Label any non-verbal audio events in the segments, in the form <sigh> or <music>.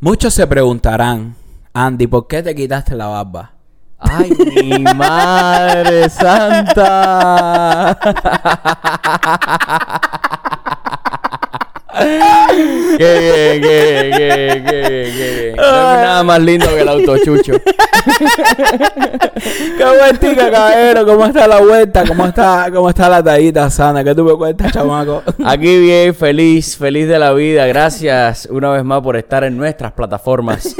Muchos se preguntarán, Andy, ¿por qué te quitaste la barba? ¡Ay, mi madre santa! <laughs> ¡Qué bien, qué bien, qué bien, qué bien, qué bien! No hay nada más lindo que el autochucho. <laughs> ¡Qué vueltica, caballero! ¿Cómo está la vuelta? ¿Cómo está, cómo está la tallita sana? ¿Qué tú me cuentas, chamaco? <laughs> Aquí bien, feliz, feliz de la vida. Gracias una vez más por estar en nuestras plataformas.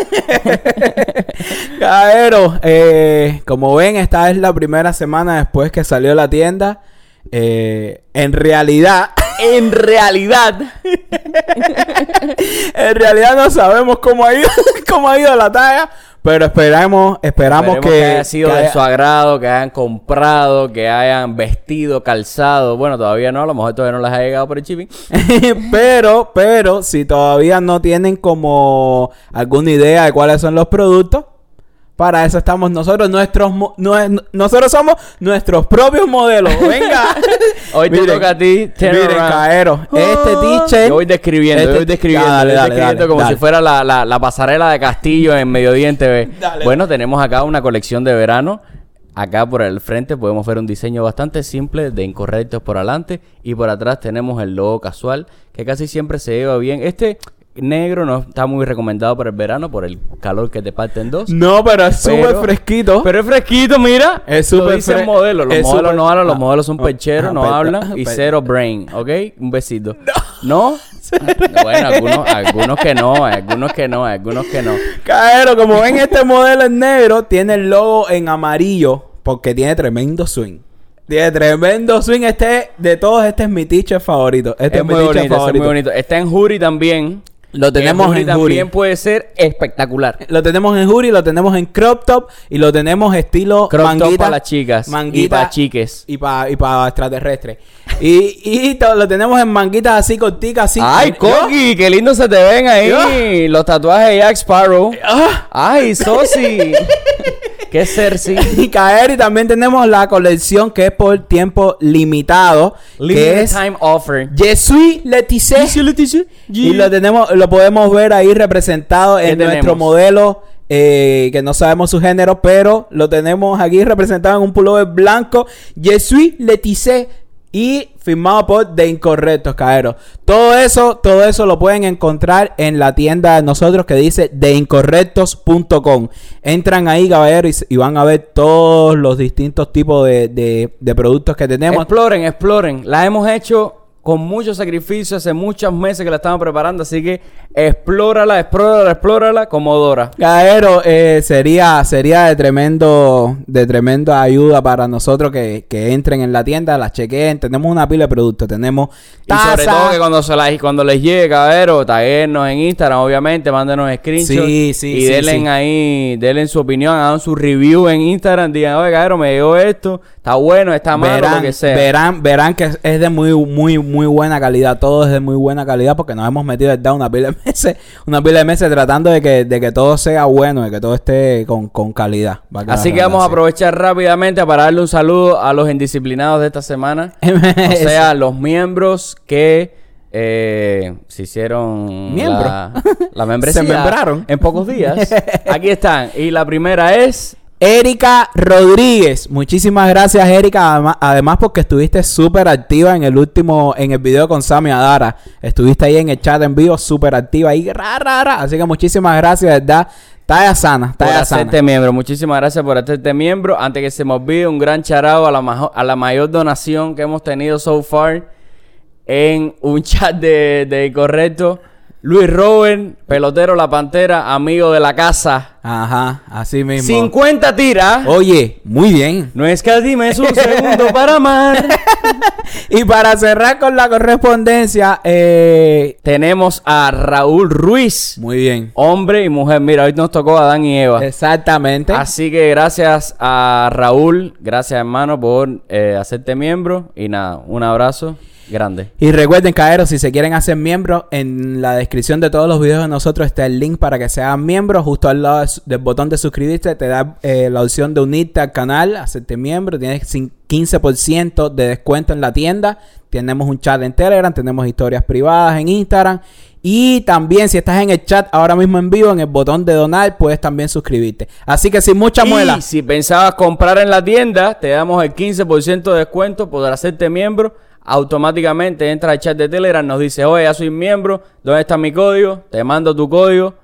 <laughs> Caballero, eh, como ven, esta es la primera semana después que salió la tienda. Eh, en realidad, En realidad, <laughs> en realidad no sabemos cómo ha ido, <laughs> cómo ha ido la talla, pero esperamos, esperamos, que, que, haya sido que de su agrado, que hayan comprado, que hayan vestido, calzado. Bueno, todavía no, a lo mejor todavía no les ha llegado por el shipping. <laughs> pero, pero, si todavía no tienen como alguna idea de cuáles son los productos, para eso estamos nosotros, nuestros, nue- nosotros somos nuestros propios modelos. <laughs> Venga. Hoy te Miren, toca a ti. Miren, around. caero, este t-shirt. Yo voy describiendo, yo este- voy describiendo, Ah, dale, yo dale, describiendo dale, como si fuera la, la- la pasarela de Castillo en Mediodía en TV. Dale. Bueno, tenemos acá una colección de verano. Acá por el frente podemos ver un diseño bastante simple de incorrectos por adelante y por atrás tenemos el logo casual que casi siempre se lleva bien. Este negro no está muy recomendado para el verano por el calor que te parte en dos. No, pero es súper fresquito. Pero es fresquito, mira. Es súper modelo. Los es modelos súper- no hablan, los ah, modelos son ah, percheros, ah, no hablan y cero brain, ¿ok? Un besito. ¿No? bueno, algunos, algunos que no, algunos que no, algunos que no. Caero, como ven, este modelo en negro tiene el logo en amarillo porque tiene tremendo swing. Tiene tremendo swing. Este, de todos, este es mi teacher favorito. Este es es, mi muy bonito, es muy favorito. bonito. Está en Jury también. Lo tenemos Jury en también Jury. puede ser espectacular. Lo tenemos en Jury, lo tenemos en crop top y lo tenemos estilo Crop top para las chicas y manguita para chiques. Y para y pa extraterrestres. Y, y to- lo tenemos en manguitas así corticas, así. Ay, Coqui, qué lindo se te ven ahí. Los tatuajes de Jack Sparrow. Ah. Ay, Sosi. <laughs> qué Cersei. <laughs> Y caer y también tenemos la colección que es por tiempo limitado, que Limited es time offer. Je suis Leticia. Y lo tenemos, lo podemos ver ahí representado ¿Qué en nuestro modelo. eh, que no sabemos su género, pero lo tenemos aquí representado en un pullover blanco. Je suis Leticia. Y firmado por De Incorrectos, Caero. Todo eso, todo eso lo pueden encontrar en la tienda de nosotros que dice deincorrectos.com. Entran ahí, caballero, y, s- y van a ver todos los distintos tipos de, de- de productos que tenemos. Exploren, exploren. La hemos hecho con mucho sacrificio hace muchos meses que la estamos preparando, así que explórala, explórala, explórala como Dora. Caero, eh, sería, sería de tremendo, de tremenda ayuda para nosotros que, que entren en la tienda, las chequeen. Tenemos una pila de productos, tenemos Y sobre todo que cuando, se la- cuando les llegue, cabero, taguernos en Instagram, obviamente, mándenos screenshots. Sí, sí, Y sí, denle ahí, denle su opinión, hagan su review en Instagram, digan, oye, cabero, me llegó esto, está bueno, está malo, verán, lo que sea. verán, verán que es- de muy, muy, muy buena calidad. Todo es de muy buena calidad porque nos hemos metido verdad una pila de meses, una pila de meses tratando de que, de que todo sea bueno, de que todo esté con, con calidad. Así que vamos a aprovechar rápidamente para darle un saludo a los indisciplinados de esta semana. <laughs> O sea, los miembros que eh, se hicieron Miembro. la, la membresía <laughs> Se membraron. en pocos días. <laughs> Aquí están. Y la primera es Erika Rodríguez, muchísimas gracias Erika, además, porque estuviste súper activa en el último, en el video con Sammy Adara, estuviste ahí en el chat en vivo, súper activa ahí, ra, ra, ra. así que muchísimas gracias, ¿verdad? Talla sana, por talla sana. hacerte miembro. Muchísimas gracias por hacerte miembro. Antes que se me olvide, un gran charado a la, a la mayor donación que hemos tenido so far en un <laughs> chat de, de Correcto. Luis Robert, pelotero La Pantera, amigo de la casa. Ajá, así mismo. 50 tiras. Oye, muy bien. No escatimes un segundo para amar. <laughs> Y para cerrar con la correspondencia, eh, Tenemos a Raúl Ruiz, muy bien. hombre y mujer. Mira, hoy nos tocó a Adán y Eva. Exactamente. Así que gracias a Raúl, gracias hermano por eh, hacerte miembro. Y nada, un abrazo grande. Y recuerden, caeros, si se quieren hacer miembros, en la descripción de todos los videos de nosotros está el link para que se hagan miembros. Justo al lado del botón de suscribirte te da eh, la opción de unirte al canal, hacerte miembro. Tienes cin- 15% de descuento en la tienda. Tenemos un chat en Telegram, tenemos historias privadas en Instagram Y también, si estás en el chat ahora mismo en vivo, en el botón de donar, puedes también suscribirte. Así que sin mucha muela. Y si pensabas comprar en la tienda, te damos el 15% de descuento, podrás hacerte miembro. Automáticamente entra al chat de Telegram, nos dice, oye, ya soy miembro, ¿dónde está mi código? Te mando tu código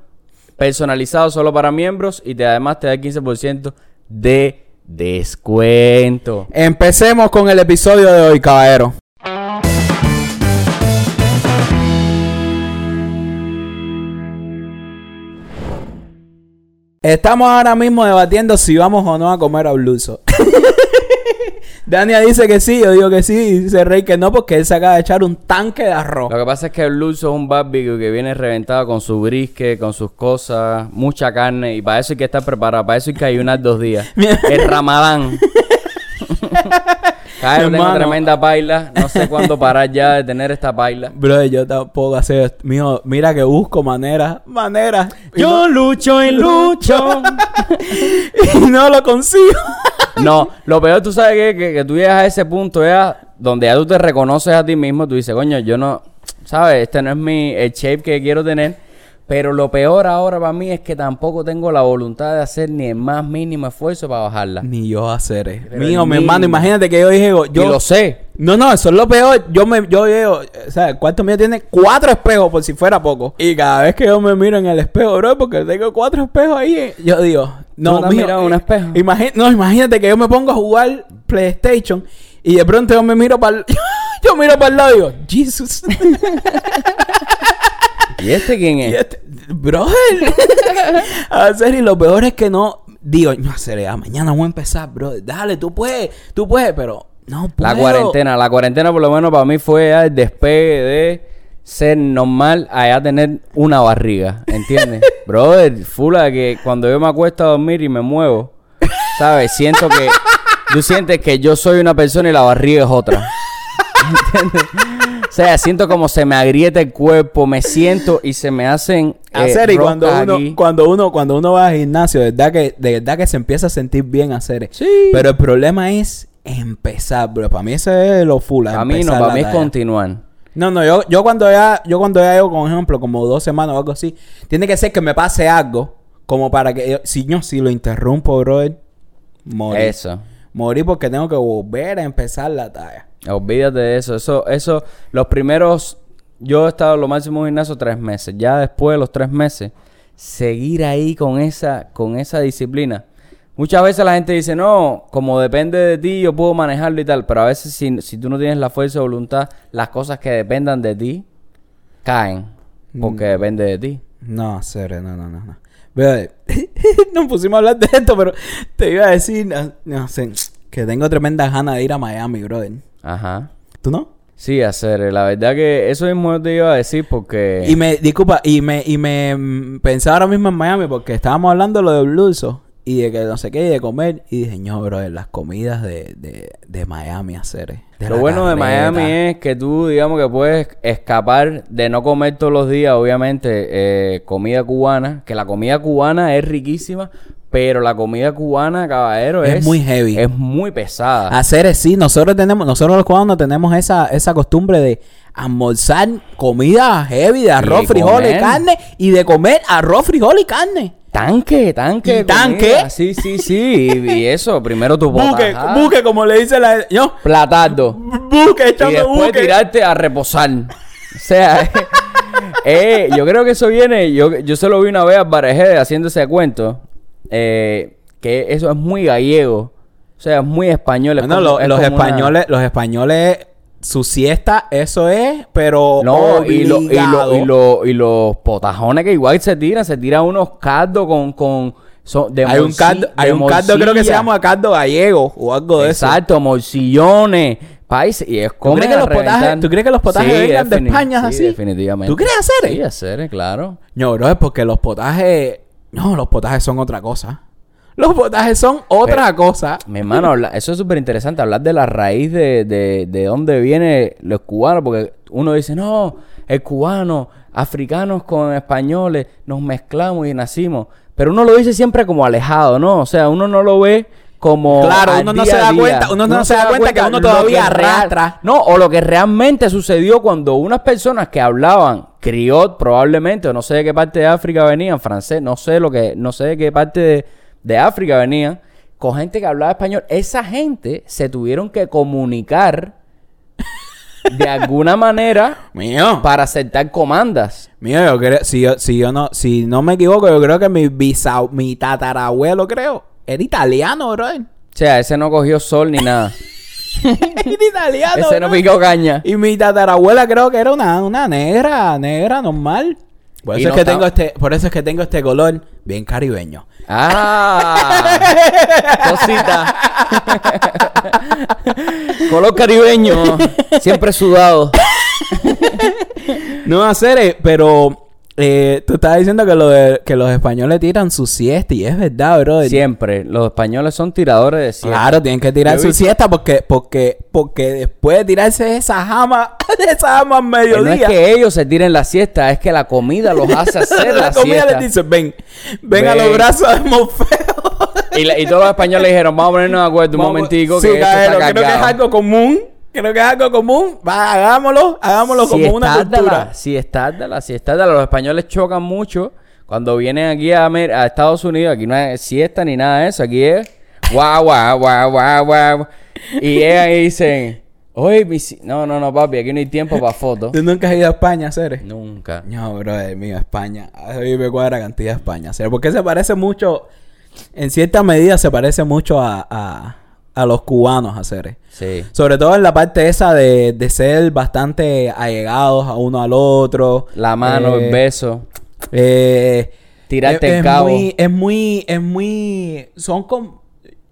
personalizado solo para miembros y además te da el 15% de descuento. Empecemos con el episodio de hoy, caballero. Estamos ahora mismo debatiendo si vamos o no a comer a Bluso. <laughs> <laughs> Dania dice que sí, yo digo que sí, y dice Rey que no, porque él se acaba de echar un tanque de arroz. Lo que pasa es que el es un barbecue que viene reventado con su brisket, con sus cosas, mucha carne, y para eso hay que estar preparado, para eso hay que ayunar dos días. <laughs> el ramadán. <laughs> Caer, tengo Hermano. tremenda paila, no sé cuándo parar ya de tener esta paila. <laughs> Bro, yo tampoco hacer esto. Mijo, mira que busco maneras, maneras. Yo lucho y <laughs> lucho. no, y no lo consigo. No, lo peor tú sabes que, que, que tú llegas a ese punto ya donde ya tú te reconoces a ti mismo, tú dices, coño, yo no, sabes, este no es mi el shape que quiero tener, pero lo peor ahora para mí es que tampoco tengo la voluntad de hacer ni el más mínimo esfuerzo para bajarla. Ni yo hacer. Pero Mío, mi hermano, imagínate que yo dije, Yo lo sé. No, no, eso es lo peor. Yo me, yo veo, o sea, el cuarto mío tiene cuatro espejos por si fuera poco. Y cada vez que yo me miro en el espejo, bro, porque tengo cuatro espejos ahí, eh, yo digo, no, no mijo, mirado un eh, espejo? imagi- no, imagínate que yo me pongo a jugar PlayStation y de pronto yo me miro para <laughs> yo miro para el lado y digo, Jesus. <laughs> ¿Y este quién es? este- brother. <laughs> a serio, y lo peor es que no, digo, no, sería, mañana voy a empezar, bro. Dale, tú puedes, tú puedes, pero no puedo. La cuarentena, la cuarentena por lo menos para mí fue ya el despegue de ser normal a ya tener una barriga, ¿entiendes? <laughs> Brother, fula que cuando yo me acuesto a dormir y me muevo, ¿sabes? Siento que tú sientes que yo soy una persona y la barriga es otra. <laughs> ¿Entiendes? O sea, siento como se me agrieta el cuerpo, me siento y se me hacen eh, hacer y cuando uno, aquí. cuando uno cuando uno va al gimnasio de verdad que de verdad que se empieza a sentir bien hacer Sí. pero el problema es empezar bro para mí eso es lo full Para mí no, para mí es continuar. no no yo yo cuando ya yo cuando ya llevo con ejemplo como dos semanas o algo así tiene que ser que me pase algo como para que yo- si yo si lo interrumpo brother morir Eso. morir porque tengo que volver a empezar la talla Olvídate de eso. Eso, eso, los primeros, yo he estado lo máximo en un gimnasio tres meses. Ya después de los tres meses, seguir ahí con esa, con esa disciplina. Muchas veces la gente dice, no, como depende de ti, yo puedo manejarlo y tal. Pero a veces si, si tú no tienes la fuerza de voluntad, las cosas que dependan de ti, caen. Porque depende de ti. No, serio, no, no, no, no. <laughs> Nos pusimos a hablar de esto, pero te iba a decir, no, no sé, que tengo tremenda ganas de ir a Miami, brother. Ajá. ¿Tú no? Sí, hacer. La verdad que eso mismo te iba a decir porque... Y me, disculpa, y me, y me mm, pensé ahora mismo en Miami porque estábamos hablando de lo de Bluso y de que no sé qué, y de comer. Y dije, no, brother, las comidas de, de, de Miami, hacer. Lo bueno de Miami es que tú, digamos que puedes escapar de no comer todos los días, obviamente, eh, comida cubana, que la comida cubana es riquísima, pero la comida cubana, caballero, Es es, muy heavy. Es muy pesada. Hacer sí, nosotros tenemos, nosotros los cubanos tenemos esa, esa costumbre de almorzar comida heavy de arroz, Y frijoles, comer. carne y de comer arroz, frijol y carne. Tanque, tanque. ¿Y tanque? comida. Sí, sí, sí. Y, y eso, primero tu Buque, potaja, buque, como le dice la yo, Platardo. buque, Y echando después buque. tirarte a reposar. O sea, <laughs> eh, yo creo que eso viene. Yo, yo se lo vi una vez a Barejede haciendo ese cuento. Eh, que eso es muy gallego. O sea, es muy español. es Bueno, como- lo- es los una- españoles, los españoles, su siesta, eso es, pero No, y, lo- y, lo- y, lo- y los potajones que igual se tiran, se tiran unos caldos con, con son- de hay un caldo, hay un caldo creo que se llama caldo gallego o algo de eso. Exacto, morcillones, país, y es como crees que los potajes- tú crees que los potajes vengan de España sí, así? definitivamente. ¿Tú crees hacer? Sí, hacer, claro. No, bro, es porque los potajes, no, los potajes son otra cosa. Los potajes son otra cosa. Mi hermano, eso es súper interesante, hablar de la raíz de, de, de dónde viene los cubanos, porque uno dice, no, el cubano, africanos con españoles, nos mezclamos y nacimos. Pero uno lo dice siempre como alejado, ¿no? O sea, uno no lo ve como Claro, uno no se da cuenta- uno no se da cuenta que uno todavía arrastra. no, o lo que realmente sucedió cuando unas personas que hablaban criot probablemente, o no sé de qué parte de África venían, francés, no sé lo que, no sé de qué parte de, de África venían, con gente que hablaba español, esa gente se tuvieron que comunicar de alguna <laughs> manera Mío. para aceptar comandas. Mío, yo creo, si yo, si yo no, si no me equivoco, yo creo que mi bisau, mi tatarabuelo, creo, era italiano, bro. O sea, ese no cogió sol ni nada. <laughs> era italiano. ese no bro. picó caña. Y mi tatarabuela creo que era una, una negra, negra normal. Por eso, no es que tengo este, por eso es que tengo este color bien caribeño. Ah, <laughs> cosita. Color caribeño, siempre sudado. No hacer, pero eh, tú estabas diciendo que, lo de- que los españoles tiran su siesta y es verdad, bro. Siempre, los españoles son tiradores de siesta. Claro, tienen que tirar Yo su siesta porque, porque, porque después de tirarse esa jama, <laughs> esa jama al Pero no es mediodía, que ellos se tiren la siesta, es que la comida los hace <laughs> hacer la, la comida siesta. les dice, ven, ven, a los brazos de Morfeo. Y, la- y todos los españoles dijeron, vamos a ponernos de acuerdo un momentico Sí, que esto caballero, está creo que es algo común. Creo que es algo común. Va, hagámoslo, hagámoslo como una cultura. siestárdala, siestárdala. Los españoles chocan mucho cuando vienen aquí a, a Estados Unidos. Aquí no es siesta ni nada de eso. Aquí es guau, guau, guau, guau, guau. Y llegan y dicen, oye, si-". no, no, no, papi, aquí no hay tiempo para fotos. ¿Tú nunca has ido a España, Ceres? Nunca. No, bro, mío, España. A mí me cuadra cantidad de España. Porque se parece mucho, en cierta medida se parece mucho a, a, a los cubanos, a Ceres. Sí. Sobre todo en la parte esa de, de ser bastante allegados a uno al otro. La mano, Eh, el beso. Eh, Tirarte es, el cabo. Muy, es muy, es muy, son como,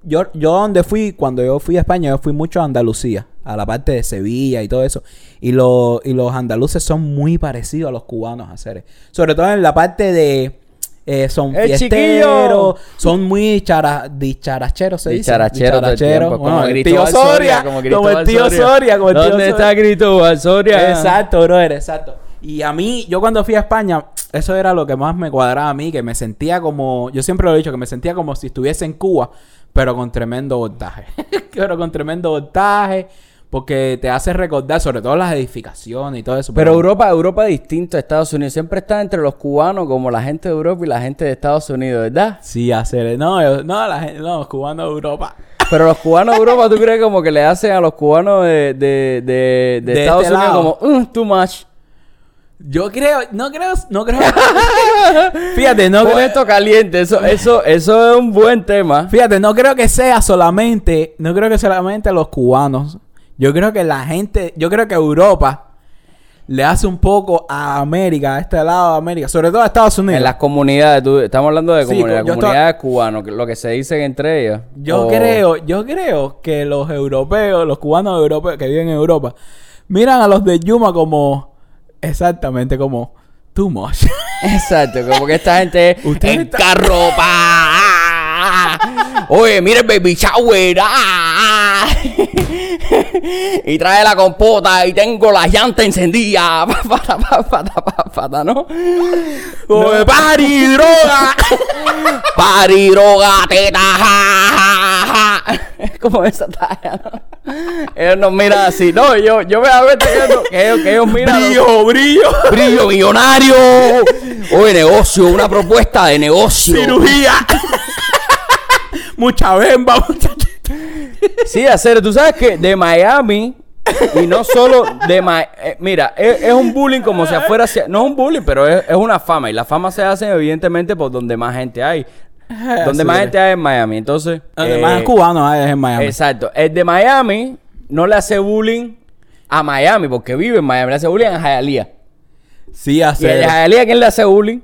yo, yo donde fui, cuando yo fui a España, yo fui mucho a Andalucía, a la parte de Sevilla y todo eso. Y, lo- y los andaluces son muy parecidos a los cubanos a hacer. Sobre todo en la parte de, eh, son ¡Eh, fiesteros, son muy chara, dicharacheros, se dice. Dicharachero todo el tiempo, como el tío Soria, como el tío Soria, como el tío ¿Dónde Soria. está Cristóbal Soria? Exacto, brother, exacto. Y a mí, yo cuando fui a España, eso era lo que más me cuadraba a mí, que me sentía como, yo siempre lo he dicho, que me sentía como si estuviese en Cuba, pero con tremendo voltaje. <laughs> pero con tremendo voltaje, porque te hace recordar sobre todo las edificaciones y todo eso. Pero Europa, Europa es distinto a Estados Unidos. Siempre está entre los cubanos como la gente de Europa y la gente de Estados Unidos, ¿verdad? Sí, hacer, no, yo- no, la gente, no, los cubanos de Europa. Pero los cubanos de Europa, ¿tú crees como que le hacen a los cubanos de, de, de, Estados este Unidos lado. como, "Uh, too much? Yo creo, no creo, no creo. <laughs> Fíjate, no Con creo- esto caliente, eso, eso, eso es un buen tema. Fíjate, no creo que sea solamente, no creo que solamente los cubanos. Yo creo que la gente, yo creo que Europa le hace un poco a América, a este lado de América, sobre todo a Estados Unidos. En las comunidades, tú- estamos hablando de Sí, comunidades, to- comunidades cubanas, lo que se dicen entre ellas. Yo O- creo, yo creo que los europeos, los cubanos europeos que viven en Europa, miran a los de Yuma como, exactamente como, too much. <laughs> Exacto, como que esta gente Usted <laughs> en está- carro, pa. Oye, mira el baby shower. <laughs> y trae la compota y tengo la llanta encendida. Pata, pata, pata, ¿no? Oye, party, droga. <laughs> Pari, droga, teta, ja, ja, ja. Es como esa talla, ¿no? Ellos nos miran así. No, yo, yo me que ellos, que ellos, que ellos miran. brillo, brillo. Brillo millonario. Oye, negocio, una propuesta de negocio. Cirugía. <laughs> Mucha bemba, mucha... Sí, hacer, tú sabes que de Miami y no solo de Miami, mira, es, es un bullying como si fuera, hacia- no es un bullying, pero es, es una fama y la fama se hace evidentemente por donde más gente hay. Donde Sí. más gente hay en Miami, entonces. Además, eh, es cubano, ah, es en Miami. Exacto. El de Miami no le hace bullying a Miami porque vive en Miami, le hace bullying a Hialeah. Sí, Y el hace. de Hialeah, ¿quién le hace bullying?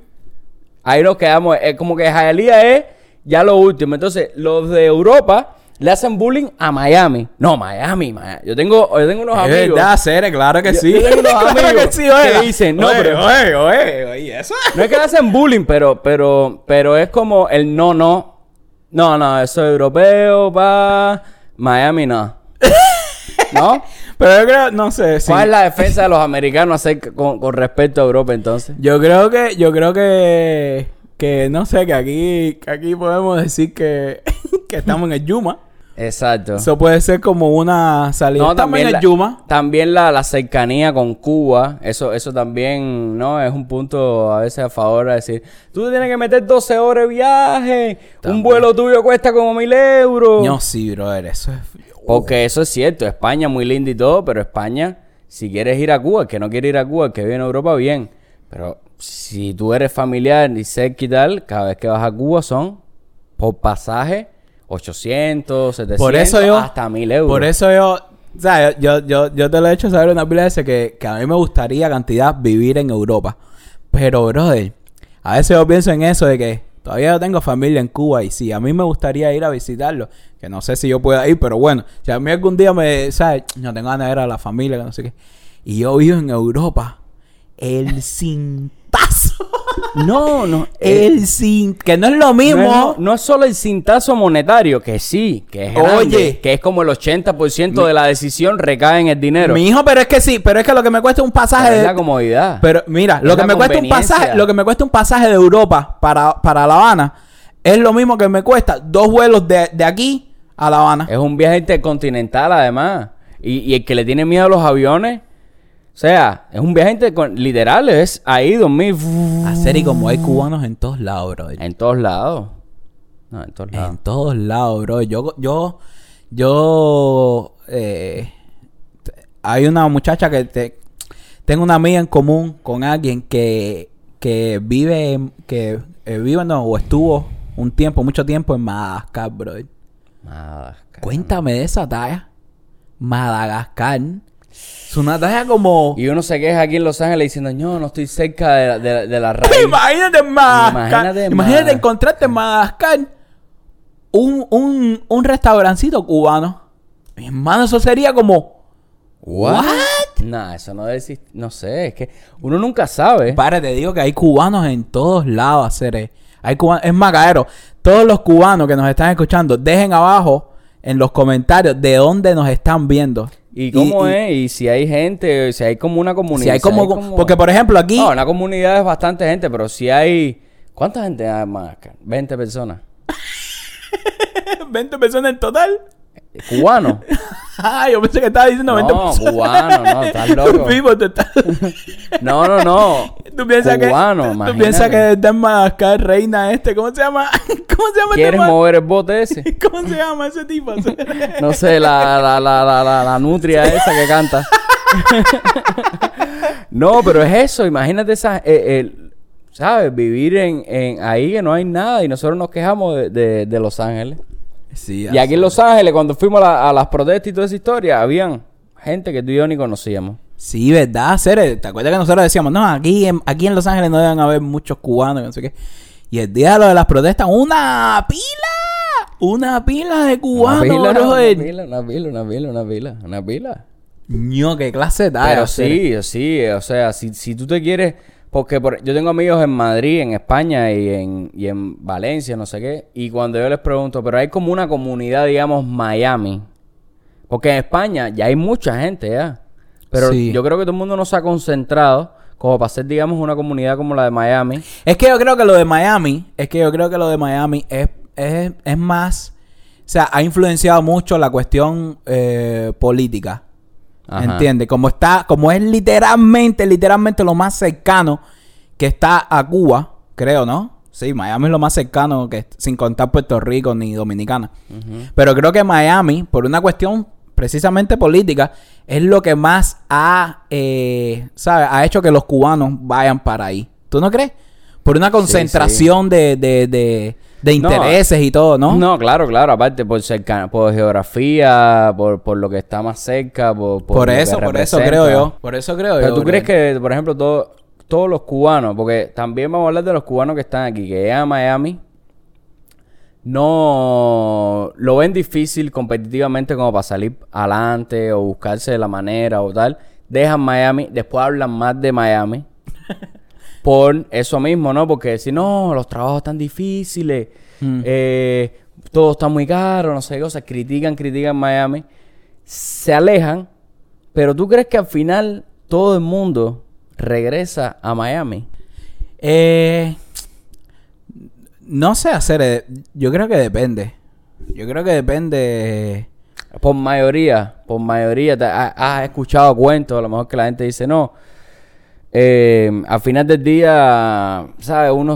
Ahí nos quedamos. Es como que Hialeah es ya lo último. Entonces, los de Europa le hacen bullying a Miami. No, Miami, Miami. Yo tengo, yo tengo unos Es amigos. verdad, Cere, claro que Yo- sí. yo tengo unos <laughs> Claro amigos que sí, que oiga. dicen, no, Oye, pero- Oye, oye, oye, eso. No es que le hacen bullying, pero, pero, pero es como el no, no. No, no, eso es europeo, pa. Miami no. <laughs> ¿No? Pero yo creo, no sé, sí. ¿Cuál es la defensa de los americanos acerca- con, con respecto a Europa entonces? Yo creo que, yo creo que, que no sé, que aquí, que aquí podemos decir que, <laughs> que estamos en el Yuma. Exacto. Eso puede ser como una salida. No, en el la, Yuma. también la, la cercanía con Cuba, eso, eso también, ¿no? Es un punto a veces a favor de decir, tú tienes que meter 12 horas de viaje, un También. vuelo tuyo cuesta como mil euros. No, sí, brother, eso es... Porque eso es cierto, España muy linda y todo, pero España, si quieres ir a Cuba, el que no quiere ir a Cuba, el que vive en Europa, bien. Pero si tú eres familiar y cerca y tal, cada vez que vas a Cuba son por pasaje 800, 700, Por eso yo... hasta 1000 euros. Por eso yo... O sea, yo, yo, yo te lo he hecho saber una pila veces que, que a mí me gustaría cantidad vivir en Europa. Pero, brother, a veces yo pienso en eso de que todavía yo tengo familia en Cuba y sí, a mí me gustaría ir a visitarlo. Que no sé si yo pueda ir, pero bueno, si a mí algún día me, ¿sabes? No tengo ganas de ver a la familia, que no sé qué. Y yo vivo en Europa. El cintazo. <laughs> No, no. eh, El sin... Que no es lo mismo. No, es- no es solo el cintazo monetario, que sí, que es grande, Oye. que es como el 80% de la decisión recae en el dinero. Mi hijo, pero es que sí, pero es que lo que me cuesta un pasaje Pero es la comodidad. Pero mira, Es lo que me cuesta un pasaje, lo que me cuesta un pasaje de Europa para, para La Habana es lo mismo que me cuesta dos vuelos de, de aquí a La Habana. Es un viaje intercontinental además. Y, y el que le tiene miedo a los aviones, sea, es un viaje literal, es ahí dormir Hacer y como hay cubanos en todos lados, bro. en todos lados. No, en todos lados. En todos lados, bro. Yo, yo, yo, eh, hay una muchacha que te, tengo una amiga en común con alguien que, que vive, que eh, vive no, o estuvo un tiempo, mucho tiempo en Madagascar, bro. Madagascar. Cuéntame de esa talla. Madagascar. Es una talla como... Y uno se queja aquí en Los Ángeles diciendo, no, no estoy cerca de, la- de la- de la raíz. Imagínate en Madagascar. Imagínate Imagínate Madagascar. encontrarte en Madagascar un, un, un restaurancito cubano. Mi hermano, eso sería como... What? No, eso no debe existir. No sé, es que uno nunca sabe. Padre, te digo que hay cubanos en todos lados, hacer Hay cubanos... Es más, caero, todos los cubanos que nos están escuchando, dejen abajo en los comentarios de dónde nos están viendo. ¿Y cómo y- es? Y si hay gente, si hay como una comunidad. Si hay como... Porque, por ejemplo, aquí... No, una comunidad es bastante gente, pero si hay... ¿Cuánta gente hay Madagascar? 20 personas. <laughs> 20 personas en total. ¿Cubanos? <laughs> Ah, yo pensé que estaba diciendo 20 No, personas. cubano, no, <laughs> estás loco. Vivo, te estás- <laughs> No, no, no. ¿Tú piensas Cubano, que, tú imagínate. piensas que desde en Madagascar reina este? ¿Cómo se llama? ¿Cómo se llama este ¿Quieres mover el bote ese? ¿Cómo se llama ese tipo? No sé, la, la, la, la, la, la nutria esa que canta. no, pero es eso. Imagínate esa... eh, el- ¿Sabes? Vivir en, en ahí que no hay nada y nosotros nos quejamos de, de- de Los Ángeles. Sí, Y aquí en Los Ángeles, cuando fuimos a, la- a las protestas y toda esa historia, habían gente que tú y yo ni conocíamos. Sí, ¿verdad? Cere? ¿Te acuerdas que nosotros decíamos, no, aquí en, aquí en Los Ángeles no deben haber muchos cubanos, que no sé qué? Y el día de lo de las protestas, ¡una pila! Una pila de cubanos, una pila, una pila, una pila, una pila, una pila, una pila. Ño, qué clase de Pero sí, sí, o sea, si, si tú te quieres, porque por- yo tengo amigos en Madrid, en España y en, y en Valencia, no sé qué, y cuando yo les pregunto, pero hay como una comunidad, digamos, Miami, porque en España ya hay mucha gente ya, pero Sí. yo creo que todo el mundo no se ha concentrado como para ser, digamos, una comunidad como la de Miami. Es que yo creo que lo de Miami, es que yo creo que lo de Miami es, es, es más, o sea, ha influenciado mucho la cuestión eh, política. ¿Entiendes? Como está, como es literalmente, literalmente lo más cercano que está a Cuba, creo, ¿no? Sí, Miami es lo más cercano que sin contar Puerto Rico ni Dominicana. Pero creo que Miami, por una cuestión precisamente política, es lo que más ha, eh, ¿sabes? Ha hecho que los cubanos vayan para ahí. ¿Tú no crees? Por una concentración De, de, de, de No, intereses y todo, ¿no? No, claro, claro, aparte por cerca, por geografía, por, por lo que está más cerca, por, Por, eso, por eso creo yo. Por eso creo yo. Pero tú crees que, por ejemplo, todo- todos los cubanos, porque también vamos a hablar de los cubanos que están aquí, que llegan a Miami, no lo ven difícil competitivamente como para salir adelante o buscarse la manera o tal. Dejan Miami, después hablan más de Miami. <laughs> por eso mismo, ¿no? Porque si no, los trabajos están difíciles, Mm. eh, todo está muy caro, no sé qué cosas, critican, critican Miami, se alejan, pero tú crees que al final todo el mundo regresa a Miami. Eh, no sé hacer. eh, Yo creo que depende. Yo creo que depende. Por mayoría, por mayoría, te- ha- has escuchado cuentos, a lo mejor que la gente dice, no, eh, al final del día, ¿sabes? Uno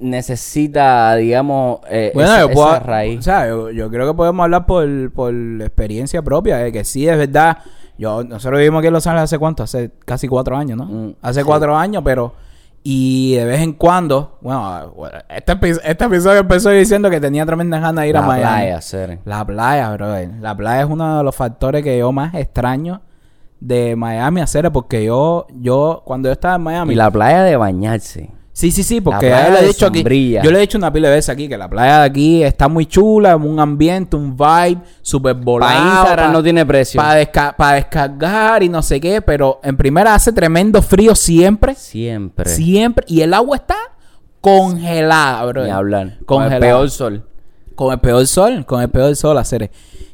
necesita, digamos, eh, Bueno, esa, yo puedo- esa raíz. O sea, yo, yo creo que podemos hablar por, por experiencia propia, de que sí, es verdad. Yo, nosotros vivimos aquí en Los Ángeles hace cuánto, hace casi cuatro años, ¿no? Mm, hace sí. cuatro años, pero... Y de vez en cuando, bueno, este, este episodio empezó diciendo que tenía tremenda ganas de ir la a Miami. playa, ser. La playa, bro. La playa es uno de los factores que yo más extraño de Miami hacer, porque yo, yo, cuando yo estaba en Miami... Y la playa de bañarse. Sí, sí, sí, porque yo le he dicho aquí, yo le he dicho una pila de veces aquí que la playa de aquí está muy chula, un ambiente, un vibe súper volado. Para Instagram no tiene precio. Para descargar y no sé qué, pero en primera hace tremendo frío siempre, Siempre. siempre, y el agua está congelada, bro. Ni hablar. Con el Congelada. peor sol. Con el peor sol, con el peor sol hacer.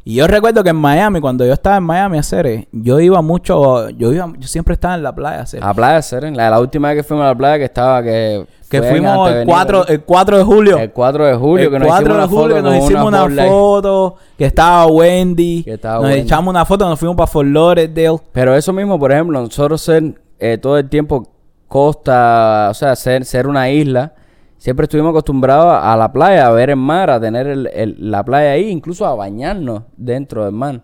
Y yo recuerdo que en Miami, cuando yo estaba en Miami a hacer, yo iba mucho, yo iba, yo siempre estaba en la playa a hacer. A la playa, ser. La, la última vez que fuimos a la playa que estaba que... que fuimos el Antevenido, 4, ¿no? el 4 de julio. El 4 de julio, el que nos 4 hicimos de una julio foto que nos hicimos una foto, que estaba Wendy, Que estaba nos Wendy. echamos una foto, nos fuimos para Fort Lauderdale. Pero eso mismo, por ejemplo, nosotros ser eh, todo el tiempo costa, o sea, ser, ser una isla, siempre estuvimos acostumbrados a, la playa, a ver el mar, a tener el- el- la playa ahí, incluso a bañarnos dentro del mar.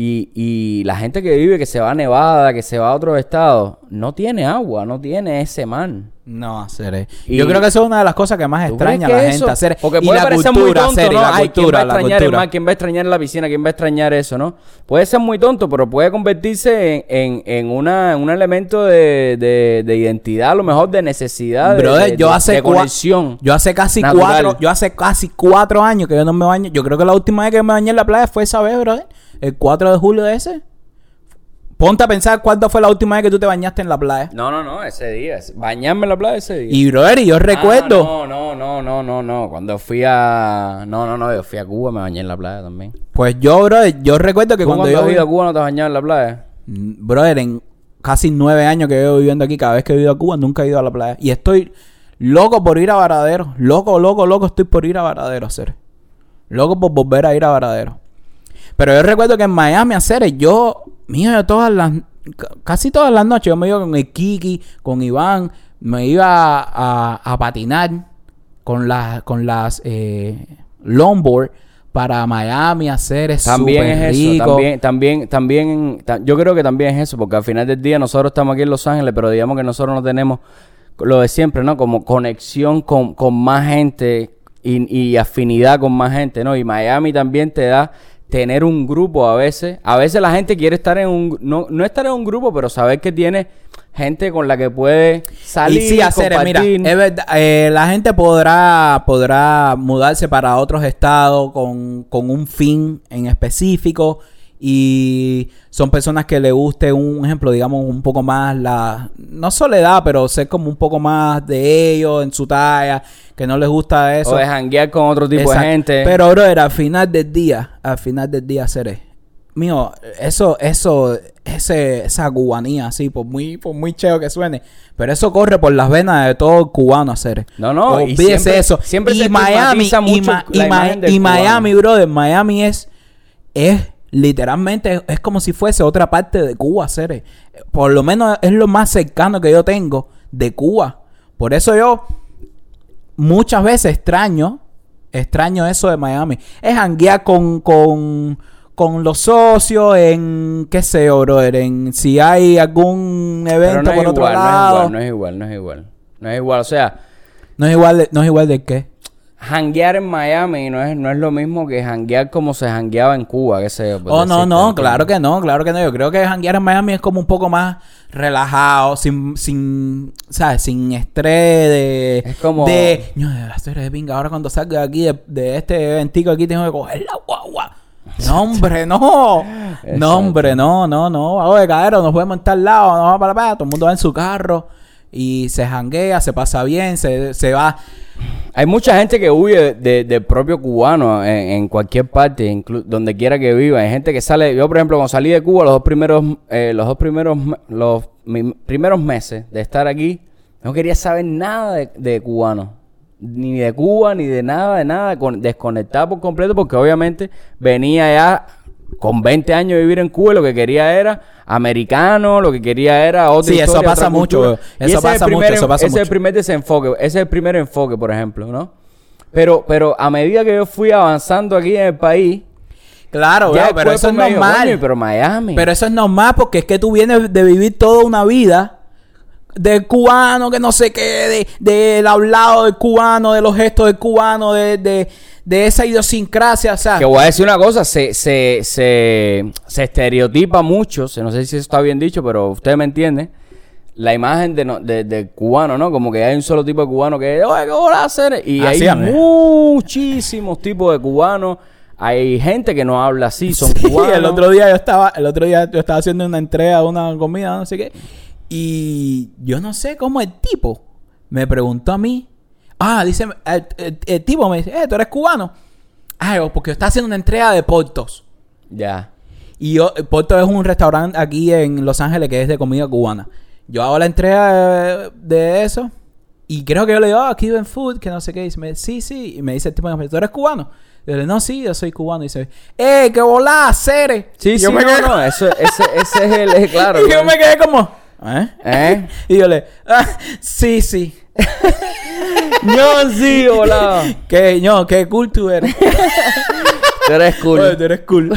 Y, y la gente que vive, que se va a Nevada, que se va a otros estados, no tiene agua, no tiene ese mar. No, hacer. Y- Yo creo que eso es una de las cosas que más ¿Tú extraña a la gente hacer. Porque y puede la parecer muy cultura, tonto, y ¿no? la Ay, ¿quién va a extrañar el mar? ¿Quién va a extrañar la piscina? ¿Quién va a extrañar eso, no? Puede ser muy tonto, pero puede convertirse en, en, en una, en un elemento de, de, de identidad, a lo mejor de necesidad, de, Brother, de- yo hace conexión. Yo hace casi Natural. cuatro, yo hace casi cuatro años que yo no me baño. Yo creo que la última vez que me bañé en la playa fue esa vez, brother. El 4 de julio de ese. Ponte a pensar cuándo fue la última vez que tú te bañaste en la playa. No, no, no, ese día. Bañarme en la playa ese día. Y brother, yo Ah, recuerdo. no, no, no, no, no, no. Cuando fui a... No, no, no, yo fui a Cuba, me bañé en la playa también. Pues yo, brother, yo recuerdo que ¿Tú cuando cuando yo has ido a Cuba no te has bañado en la playa? Mm, Brother, en casi nueve años que llevo viviendo aquí, cada vez que he ido a Cuba, nunca he ido a la playa. Y estoy loco por ir a Varadero. Loco, loco, loco, estoy por ir a Varadero, hacer. Loco por volver a ir a Varadero. Pero yo recuerdo que en Miami, hacer, yo, mío, yo todas las, ca- casi todas las noches, yo me iba con el Kiki, con Iván, me iba a, a- a patinar con, las con las eh, longboard para Miami, hacer es También es eso, rico. también, también, también, ta- yo creo que también es eso, porque al final del día nosotros estamos aquí en Los Ángeles, pero digamos que nosotros no tenemos lo de siempre, ¿no? Como conexión con, con más gente y, y afinidad con más gente, ¿no? Y Miami también te da tener un grupo a veces. A veces la gente quiere estar en un, no, no estar en un grupo, pero saber que tiene gente con la que puede salir, y sí, hacer, mira, es verdad, eh, la gente podrá, podrá mudarse para otros estados con, con un fin en específico y son personas que le guste un ejemplo, digamos, un poco más la, no soledad, pero ser como un poco más de ellos en su talla, que no les gusta eso. o de janguear con otro tipo Exacto. de gente. Pero, brother, al final del día, al final del día, seré. Mío, eso, eso, ese, esa cubanía, así, por muy, por muy cheo que suene, pero eso corre por las venas de todo cubano, hacer. No, no, y olvídese siempre- eso. siempre y se Miami, estigmatiza y, mucho Ma- y Ma- y Miami, brother, Miami es, es literalmente, es como si fuese otra parte de Cuba, ser. Por lo menos es lo más cercano que yo tengo de Cuba. Por eso yo muchas veces extraño, extraño eso de Miami. Es hanguear con, con, con los socios en, qué sé yo, brother, en si hay algún evento no por es otro igual, lado. no es igual, no es igual, no es igual. No es igual, o sea, No es igual de, no es igual de qué. Janguear en Miami no es, no es lo mismo que janguear como se jangueaba en Cuba, qué sé yo. por Oh, no, no, claro que no, claro que no. Yo creo que janguear en Miami es como un poco más relajado, sin, sin, ¿sabes? Sin estrés de... Es como- De, no, de hacer de pinga. Ahora cuando salga de aquí, de, de este eventico aquí, tengo que coger la guagua. <laughs> No, hombre, no. Exacto. no, hombre, no, no, no. Vamos de cadero, nos podemos estar al lado, nos vamos para la playa, todo el mundo va en su carro y se janguea, se pasa bien, se, se va... Hay mucha gente que huye de- del propio cubano en, en cualquier parte, donde quiera que viva. Hay gente que sale, yo por ejemplo, cuando salí de Cuba, los dos primeros, eh, los dos primeros, me- los primeros meses de estar aquí, no quería saber nada de, de cubano. ni de Cuba, ni de nada, de nada, con, desconectada por completo, porque obviamente venía ya con 20 años de vivir en Cuba lo que quería era americano, lo que quería era otra Sí, eso pasa mucho, eso Y ese es el pasa mucho, eso pasa Ese es el mucho. primer desenfoque, ese es el primer enfoque, por ejemplo, ¿no? Pero, pero a medida que yo fui avanzando aquí en el país, Claro, ya bro, pero eso es dijo, normal. "Coño, pero Miami. Pero eso es normal porque es que tú vienes de vivir toda una vida del cubano, que no sé qué, de, del hablado del cubano, de los gestos del cubano, de, de, de esa idiosincrasia, o sea. Que voy a decir una cosa, se, se, se, se estereotipa mucho, se- no sé si eso está bien dicho, pero usted me entiende, la imagen de, no- de- del cubano, ¿no? Como que hay un solo tipo de cubano que, oye, ¿qué voy a hacer? Y Así, hay hombre. muchísimos tipos de cubanos, hay gente que no habla así, son <laughs> Sí, cubanos. el otro día yo estaba, el otro día yo estaba haciendo una entrega de una comida, no sé qué, y yo no sé cómo el tipo me preguntó a mí, ah, dice, el, el- el tipo me dice, eh, tú eres cubano. Ah, yo, porque yo estaba haciendo una entrega de Portos. Ya. Y yo, Porto es un restaurante aquí en Los Ángeles que es de comida cubana. Yo hago la entrega de, de eso. Y creo que yo le digo, ah, aquí ven food, que no sé qué. Y dice, me- sí, sí. Y me dice el tipo, ¿tú eres cubano? Y yo le digo, no, sí, yo soy cubano. Y dice, ¡eh, qué volá, Cere! Sí, y sí, yo me no, quedé, no, eso, ese, ese es el, claro. <laughs> y yo me quedé como, ¿eh? ¿Eh? <laughs> Y yo le, ah, sí, sí. <laughs> No, sí, hola. Que, no, qué cool tú eres. Tú eres cool. Oye, tú eres cool.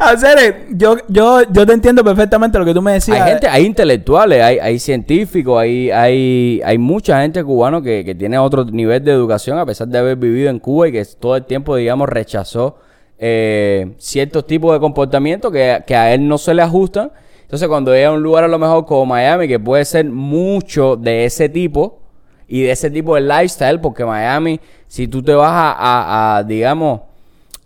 A Cere, yo, yo, yo te entiendo perfectamente lo que tú me decías. Hay gente, hay intelectuales, hay, hay científicos, hay, hay, hay mucha gente cubana que, que tiene otro nivel de educación a pesar de haber vivido en Cuba y que todo el tiempo, digamos, rechazó eh, ciertos tipos de comportamiento que, que a él no se le ajustan. Entonces, cuando llega a un lugar a lo mejor como Miami, que puede ser mucho de ese tipo y de ese tipo de lifestyle, porque Miami, si tú te vas a, digamos,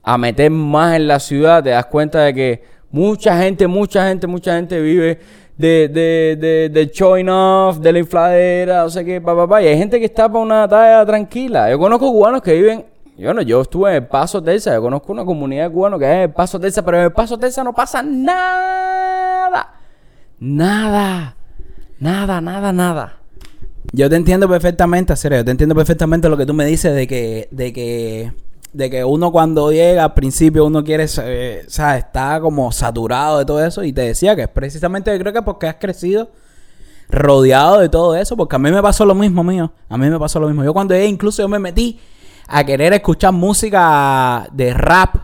a meter más en la ciudad, te das cuenta de que mucha gente, mucha gente, mucha gente vive de, de, de, de showing off, de la infladera, no sé qué, pa, pa. Y hay gente que está para una talla tranquila. Yo conozco cubanos que viven, yo no, yo estuve en el Paso yo conozco una comunidad de cubanos que es en el Paso Texas, pero en el Paso Texas no pasa nada. Nada. Nada, nada, nada. Yo te entiendo perfectamente, serio, yo te entiendo perfectamente lo que tú me dices de que, de que, de que uno cuando llega al principio uno quiere, eh, o sea, está como saturado de todo eso y te decía que es precisamente yo creo que porque has crecido rodeado de todo eso, porque a mí me pasó lo mismo mío, a mí me pasó lo mismo. Yo cuando llegué incluso yo me metí a querer escuchar música de rap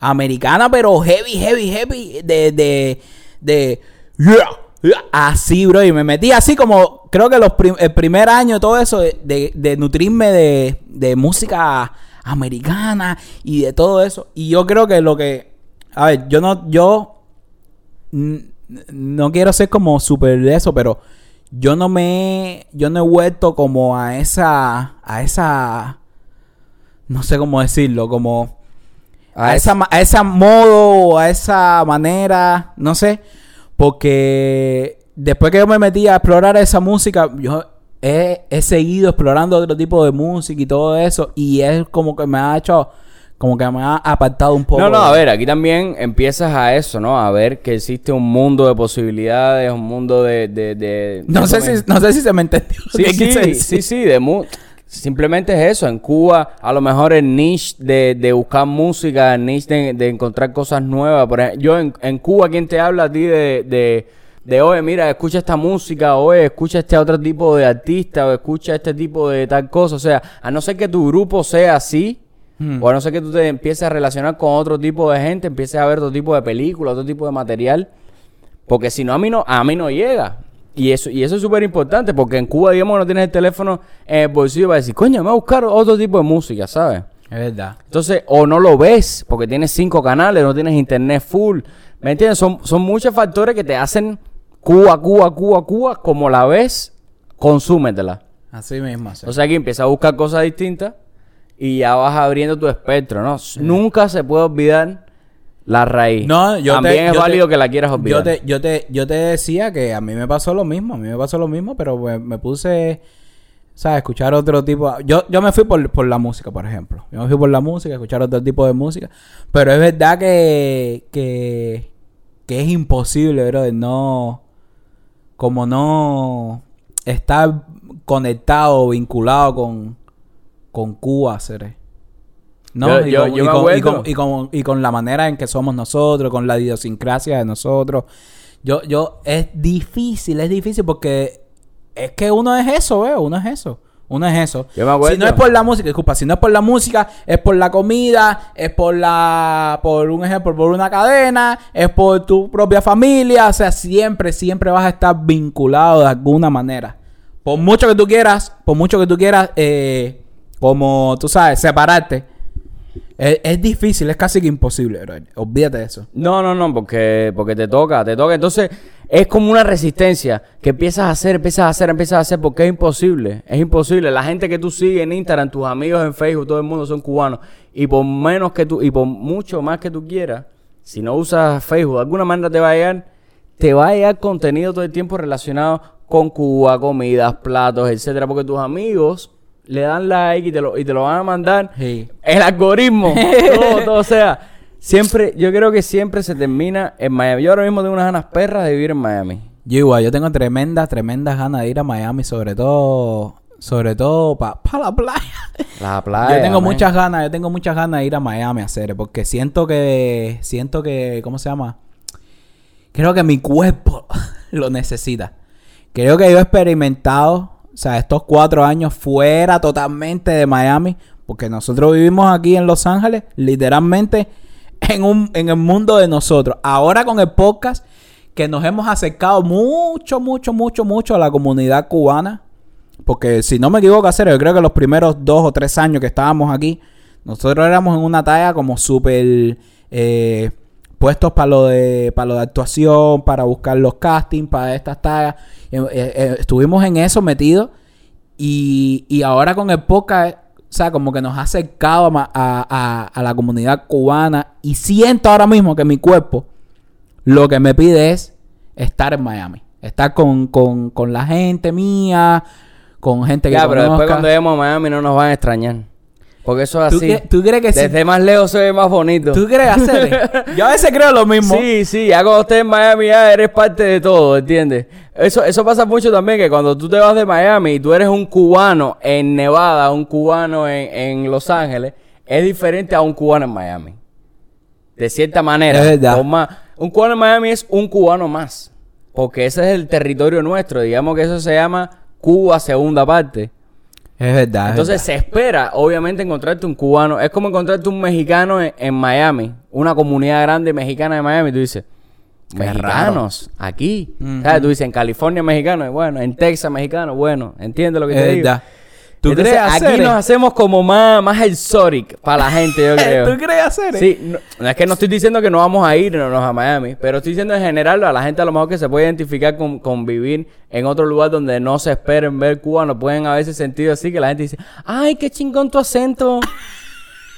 americana, pero heavy, heavy, heavy, de, de, de, yeah, así, bro, y me metí así como, creo que los prim- el primer año, todo eso, de, de, nutrirme de, de música americana y de todo eso, y yo creo que lo que, a ver, yo no, yo no quiero ser como súper de eso, pero yo no me, he- yo no he vuelto como a esa, a esa, no sé cómo decirlo, como a, esa, ma- a ese modo o a esa manera, no sé, porque después que yo me metí a explorar esa música, yo he, he seguido explorando otro tipo de música y todo eso, y es como que me ha hecho, como que me ha apartado un poco. No, no, a ver, aquí también empiezas a eso, ¿no? A ver que existe un mundo de posibilidades, un mundo de... de, de- No sé, si, no sé si se me entendió. Sí, sí, sí, sí, de mu- Simplemente es eso. En Cuba, a lo mejor el niche de, de buscar música, el niche de, de encontrar cosas nuevas. Por ejemplo, yo en, en Cuba, ¿quién te habla a ti de, de, de, oye, mira, escucha esta música, oye, escucha este otro tipo de artista, o escucha este tipo de tal cosa? O sea, a no ser que tu grupo sea así, Hmm. o a no ser que tú te empieces a relacionar con otro tipo de gente, empieces a ver otro tipo de películas, otro tipo de material, porque si no, a mí no, a mí no llega. Y eso, y eso es súper importante, porque en Cuba, digamos, no tienes el teléfono en el bolsillo para decir, coño, me voy a buscar otro tipo de música, ¿sabes? Es verdad. Entonces, o no lo ves, porque tienes cinco canales, no tienes internet full. ¿Me entiendes? Son, son muchos factores que te hacen Cuba, Cuba, Cuba, Cuba, como la ves, consúmetela. Así mismo. sí. O sea, aquí empieza a buscar cosas distintas y ya vas abriendo tu espectro, ¿no? Nunca se puede olvidar la raíz. No, yo te- También es yo válido te- que la quieras olvidar. Yo te, yo te, yo te decía que a mí me pasó lo mismo, a mí me pasó lo mismo, pero me puse, ¿sabes? Escuchar otro tipo. Yo, yo me fui por, por la música, por ejemplo. Yo me fui por la música, escuchar otro tipo de música. Pero es verdad que, que, que es imposible, brother, no, como no estar conectado, vinculado con, con Cuba, seré. ¿No? Yo- y, con, yo y con- y con- y con- y con la manera en que somos nosotros, con la idiosincrasia de nosotros. Yo, yo, es difícil, es difícil porque es que uno es eso, ¿eh? Uno es eso. Uno es eso. Yo me acuerdo. Si no es por la música, disculpa, si no es por la música, es por la comida, es por la, por un ejemplo, por una cadena, es por tu propia familia, o sea, siempre, siempre vas a estar vinculado de alguna manera. Por mucho que tú quieras, por mucho que tú quieras, eh, como tú sabes, separarte, es, difícil, es casi que imposible, bro. Olvídate de eso. No, no, no, porque, porque te toca, te toca. Entonces, es como una resistencia que empiezas a hacer, empiezas a hacer, empiezas a hacer, porque es imposible. Es imposible. La gente que tú sigues en Instagram, tus amigos en Facebook, todo el mundo son cubanos. Y por menos que tú, y por mucho más que tú quieras, si no usas Facebook, de alguna manera te va a llegar, te va a llegar contenido todo el tiempo relacionado con Cuba, comidas, platos, etcétera, porque tus amigos le dan like y te lo, y te lo van a mandar Sí. el algoritmo, <laughs> todo, todo, o sea, siempre, yo creo que siempre se termina en Miami. Yo ahora mismo tengo unas ganas perras de vivir en Miami. Yo igual, yo tengo tremendas, tremendas ganas de ir a Miami, sobre todo, sobre todo para la playa. La playa. yo tengo man. muchas ganas, yo tengo muchas ganas de ir a Miami a hacer, porque siento que, siento que, ¿cómo se llama? Creo que mi cuerpo <laughs> lo necesita. Creo que yo he experimentado, o sea, estos cuatro años fuera totalmente de Miami, porque nosotros vivimos aquí en Los Ángeles, literalmente en, un, en el mundo de nosotros. Ahora con el podcast, que nos hemos acercado mucho, mucho, mucho, mucho a la comunidad cubana. Porque si no me equivoco, hacer, yo creo que los primeros dos o tres años que estábamos aquí, nosotros éramos en una talla como súper eh, puestos para lo de para lo de actuación, para buscar los castings, para estas tallas. Eh, eh, eh, estuvimos en eso metidos y, y ahora con el podcast, o sea, como que nos ha acercado a, a- a la comunidad cubana y siento ahora mismo que mi cuerpo lo que me pide es estar en Miami. Estar con, con, con la gente mía, con gente que Ya, pero después conozca. cuando lleguemos a Miami no nos van a extrañar. Porque eso es ¿Tú, así. cre- tú crees que sí? Desde más lejos se ve más bonito. ¿Tú crees hacer? <laughs> Yo a veces creo lo mismo. Sí, sí, ya cuando estés en Miami ya eres parte de todo, ¿entiendes? Eso, eso pasa mucho también, que cuando tú te vas de Miami y tú eres un cubano en Nevada, un cubano en, en Los Ángeles, es diferente a un cubano en Miami. De cierta manera. Es verdad. Más- un cubano en Miami es un cubano más. Porque ese es el territorio nuestro. Digamos que eso se llama Cuba segunda parte. Es verdad. es Entonces se espera, obviamente, encontrarte un cubano. Es como encontrarte un mexicano en, en Miami. Una comunidad grande mexicana de Miami. Tú dices, mexicanos, aquí. Ujú. ¿Sabes? Tú dices, en California mexicano, bueno, en Texas mexicano, bueno, entiende lo que Es te digo. Verdad. ¿Tú Entonces, crees hacer? aquí nos hacemos como más, más exotic para la gente, yo <laughs> creo. ¿Tú crees hacer? Sí, no, es que no estoy diciendo que no vamos a ir no, no, a Miami, pero estoy diciendo en general a la gente a lo mejor que se puede identificar con, con vivir en otro lugar donde no se esperen ver cubanos, pueden a veces sentir así que la gente dice, ay, qué chingón tu acento.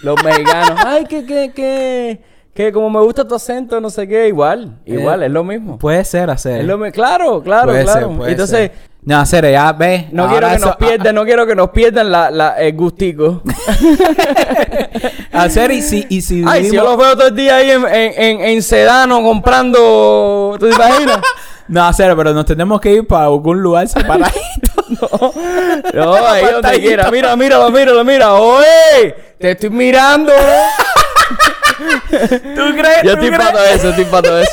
Los mexicanos, <laughs> ay, que, que, que, que como me gusta tu acento, no sé qué, igual, igual, Eh, es lo mismo. Puede ser hacer. Es lo mi- claro, claro, Puede claro. ser, Entonces, ser. No, hacer, ya ves. no ahora quiero que eso- nos pierdan, no quiero que nos pierdan la, la, el gustico. <laughs> Hacer y si, y si Ay, si yo vivimos- los veo todo el día ahí en, en, en, en Sedano comprando. ¿Tú te imaginas? <laughs> No, hacer, pero nos tenemos que ir para algún lugar separado. <laughs> No, ahí donde quiera. Mira, míralo, míralo, mira. ¡Oye! Te estoy mirando. ¿Tú crees? Yo ¿Tú estoy para todo eso, estoy para todo eso.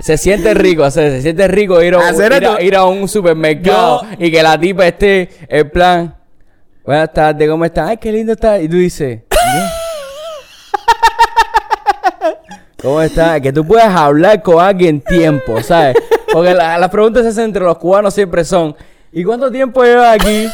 Se siente rico, se siente rico ir a, Hacer ir a, esto- ir a un supermercado Yo- y que la tipa esté en plan. Buenas tardes, ¿cómo estás? Ay, qué lindo está. Y tú dices. ¿Cómo estás? Que tú puedas hablar con alguien tiempo, ¿sabes? Porque la- las preguntas entre los cubanos siempre son, ¿y cuánto tiempo llevas aquí?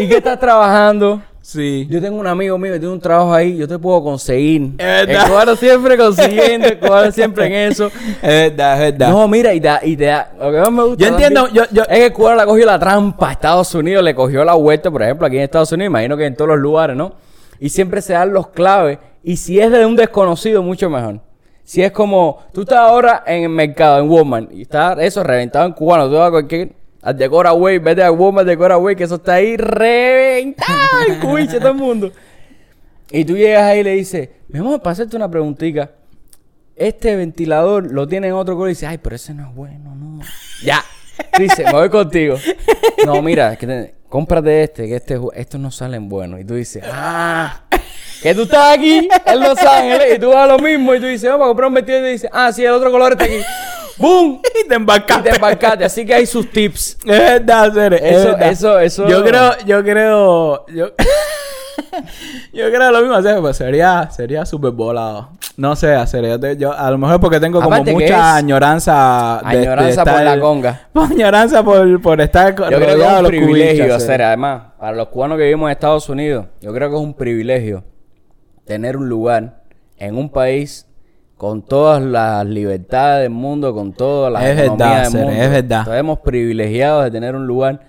¿Y qué estás trabajando? Sí. Yo tengo un amigo mío que tiene un trabajo ahí, yo te puedo conseguir. Es El verdad. cubano siempre consiguiendo, el <laughs> cubano siempre en eso. Es verdad, es verdad. No, mira, y te, da- y te da- lo que más me gusta Yo entiendo, yo- yo- es que el cubano le cogió la trampa a Estados Unidos, le cogió la vuelta, por ejemplo, aquí en Estados Unidos, imagino que en todos los lugares, ¿no? Y siempre se dan los claves, y si es de un desconocido, mucho mejor. Si es como, tú estás ahora en el mercado, en Walmart, y está eso reventado en cubano, tú vas a cualquier, al Decora Way, vete a Walmart, Decora Way, que eso está ahí reventado, en cuiche, todo el mundo. Y tú llegas ahí y le dices, mi amor, para hacerte una preguntita. Este ventilador lo tiene en otro color y dice, ay, pero ese no es bueno, no. Ya. Dice, me voy contigo. No, mira, que te- cómprate este, que este, estos no salen buenos. Y tú dices, ah, que tú estás aquí en Los Ángeles y tú vas a lo mismo y tú dices, vamos a comprar un vestido y te dices, ah, sí, el otro color está aquí. ¡Boom! <laughs> Y te Y embarcaste. te embarcaste. Así que hay sus tips. <laughs> Es verdad, Cere, es Eso- verdad. eso- eso- Yo creo, yo creo, yo, <laughs> yo creo lo mismo hacer, pues sería, sería súper volado. No sé, hacer, yo, te- yo- a lo mejor porque tengo como Aparte mucha añoranza. de- de Añoranza por la conga. Añoranza por, por estar Yo creo que es un los privilegio cubichas, hacer, además, para los cubanos que vivimos en Estados Unidos, yo creo que es un privilegio tener un lugar en un país con todas las libertades del mundo, con todas las Es economías verdad, del mundo. es verdad. Estamos privilegiados de tener un lugar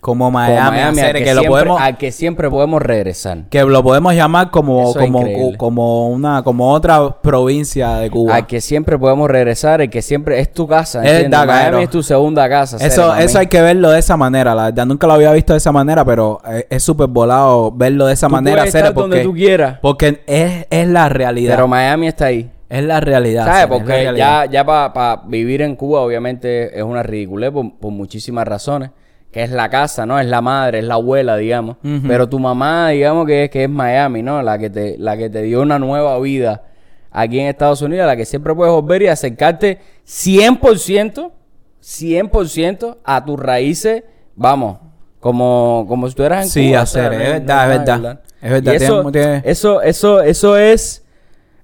Como como Miami, Miami, hacer, al que, que, lo siempre, podemos, al que siempre podemos regresar. que lo podemos llamar como, Eso es como, como una, como otra provincia de Cuba. Al que siempre podemos regresar, el que siempre es tu casa, Es verdad, Miami Cairo. es tu segunda casa. Eso, mami. eso hay que verlo de esa manera, la verdad. Nunca lo había visto de esa manera, pero es súper volado verlo de esa Tú manera. puedes Cere, estar donde porque, tú quieras, porque es, es la realidad. pero Miami está ahí. Es la realidad. ¿Sabes? Es Porque realidad. ya, ya para vivir en Cuba, obviamente, es una ridiculez por, por muchísimas razones. Que es la casa, ¿no? Es la madre, es la abuela, digamos. Pero tu mamá, digamos que es, que es Miami, ¿no? La que, te, la que te dio una nueva vida aquí en Estados Unidos, la que siempre puedes volver y acercarte 100%, 100% a tus raíces, vamos, como, como si tú eras en Sí, Cuba. hacer, o sea, es verdad, es verdad. Es verdad, eso, tiene- tiene- eso, eso, eso es,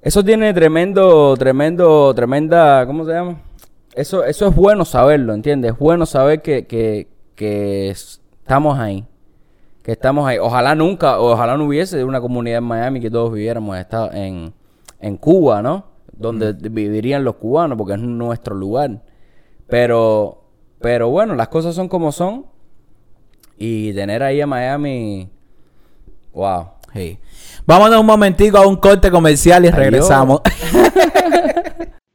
eso tiene tremendo, tremendo, tremenda, ¿cómo se llama? Eso, eso es bueno saberlo, ¿entiendes? Es bueno saber que, que, que es- estamos ahí. Que estamos ahí. Ojalá nunca, ojalá no hubiese una comunidad en Miami que todos viviéramos en, en Cuba, ¿no? Donde vivirían los cubanos, porque es nuestro lugar. Pero, pero bueno, las cosas son como son. Y tener ahí a Miami, wow. Sí. Vámonos un momentico a un corte comercial y Adiós. regresamos. <laughs>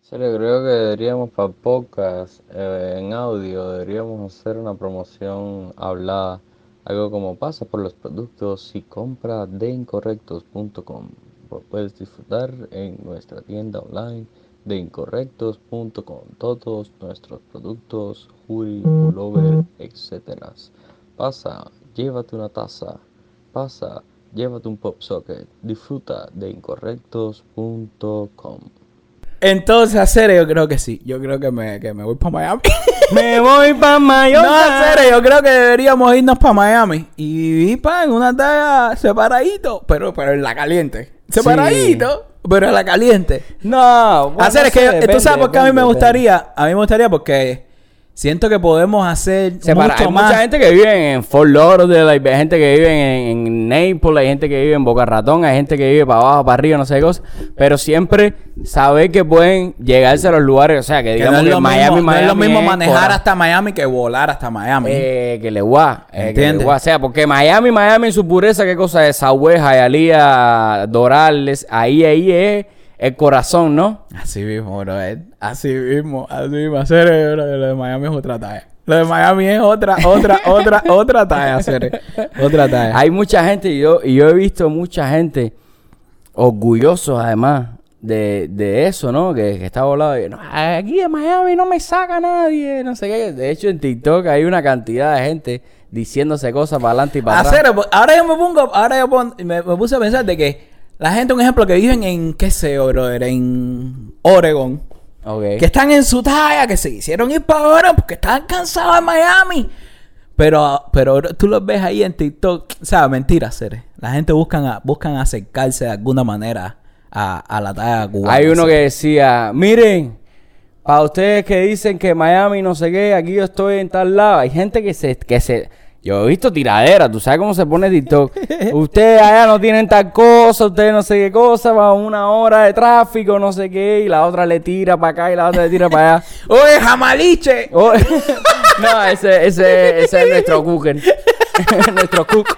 Serio, creo que deberíamos para podcast eh, en audio, deberíamos hacer una promoción hablada, algo como pasa por los productos y compra de incorrectos.com. Puedes disfrutar en nuestra tienda online de incorrectos.com todos nuestros productos, hoodie, pullover, etcétera. Pasa, llévate una taza, pasa, llévate un pop socket, disfruta de incorrectos.com. Entonces, hacer, yo creo que sí. Yo creo que me, que me voy para Miami. <laughs> Me voy para Mallorca. No, hacer, yo creo que deberíamos irnos para Miami y vivir pa, en una talla separadito, pero, pero en la caliente. Separadito, pero en la caliente. No, bueno, hacer, es que sé, tú depende, sabes por qué a mí me depende, gustaría. A mí me gustaría porque siento que podemos hacer Separa- mucho hay más. mucha gente que vive en Fort Lauderdale, hay gente que vive en, en Naples, hay gente que vive en Boca Ratón, hay gente que vive para abajo, para arriba, no sé qué cosa. Pero siempre saber que pueden llegarse a los lugares, o sea, que Que digamos no que Miami, mismo, no es lo Miami mismo es manejar hasta Miami que volar hasta Miami. Eh, que le guá, eh, que le guá. O sea, porque Miami, Miami en su pureza, qué cosa es, Sahué, Hialeah, Dorales, ahí, ahí es el corazón, ¿no? Así mismo, bro. eh. Así mismo, así mismo. Hacer, eh, bro, lo de Miami es otra talla. Lo de Miami es otra, otra, <laughs> otra, otra talla, hacer. Otra talla. Hay mucha gente, y yo, y yo he visto mucha gente orgullosos además de, de eso, ¿no? Que, que está volado. y, "No, aquí en Miami no me saca nadie, no sé qué. De hecho, en TikTok hay una cantidad de gente diciéndose cosas para adelante y para atrás. Hacer, pues, ahora yo me pongo, ahora yo pon- me, me puse a pensar de que la gente, un ejemplo, que viven en, qué sé yo, brother, en Oregon, que están en su talla, que se hicieron ir para Oregon porque estaban cansados de Miami. Pero, pero tú los ves ahí en TikTok, o sea, mentira, Cere. La gente buscan, a- buscan acercarse de alguna manera a, a la talla cubana. Hay uno que decía, miren, para ustedes que dicen que Miami no sé qué, aquí yo estoy en tal lado. Hay gente que se, que se, yo he visto tiradera, tú sabes cómo se pone TikTok. <laughs> ustedes allá no tienen tal cosa, ustedes no sé qué cosa, va una hora de tráfico, no sé qué, y la otra le tira para acá y la otra le tira para allá. <laughs> ¡Oye, jamaliche! <laughs> No, ese, ese, ese es nuestro cooker. nuestro cook.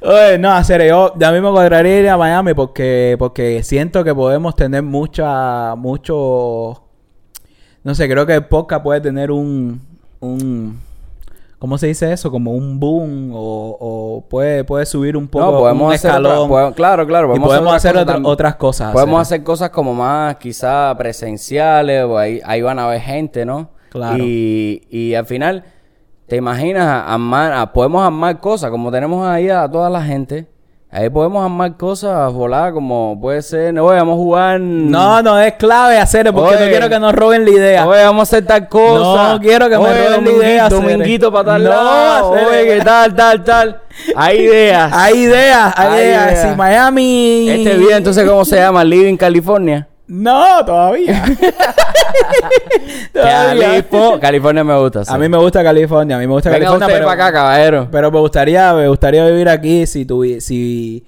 Oye, no, hacer yo, ya mismo cuadraría ir a Miami porque, porque siento que podemos tener mucha, mucho, no sé, creo que el podcast puede tener un, un, ¿cómo se dice eso? Como un boom o, o puede, puede subir un poco, No, podemos un hacer escalón. otra- podemos- claro, claro. y podemos hacer otras otra- cosas tam- otras cosas. Podemos hacer. hacer cosas como más quizá presenciales, o ahí, ahí van a ver gente, ¿no? Claro. Y, y al final, te imaginas, armar, podemos armar cosas, como tenemos ahí a toda la gente. Ahí podemos armar cosas voladas, como puede ser, no, vamos a jugar. No, no es clave hacer porque Oye. no quiero que nos roben la idea. Oye, vamos a hacer tal cosa. No quiero que me Oye, roben la idea. Dominguito para tal No, lado. Oye, que tal, tal, tal. Hay ideas. <laughs> Hay ideas, hay, Hay ideas. ideas. Si Miami. Este video, entonces, ¿cómo se llama? Living California. No, todavía. <laughs> Todavía. Califo- California me gusta. sí. A mí me gusta California, a mí me gusta Venga California, usted pero, para acá, caballero. pero me gustaría, me gustaría vivir aquí si tuvi- si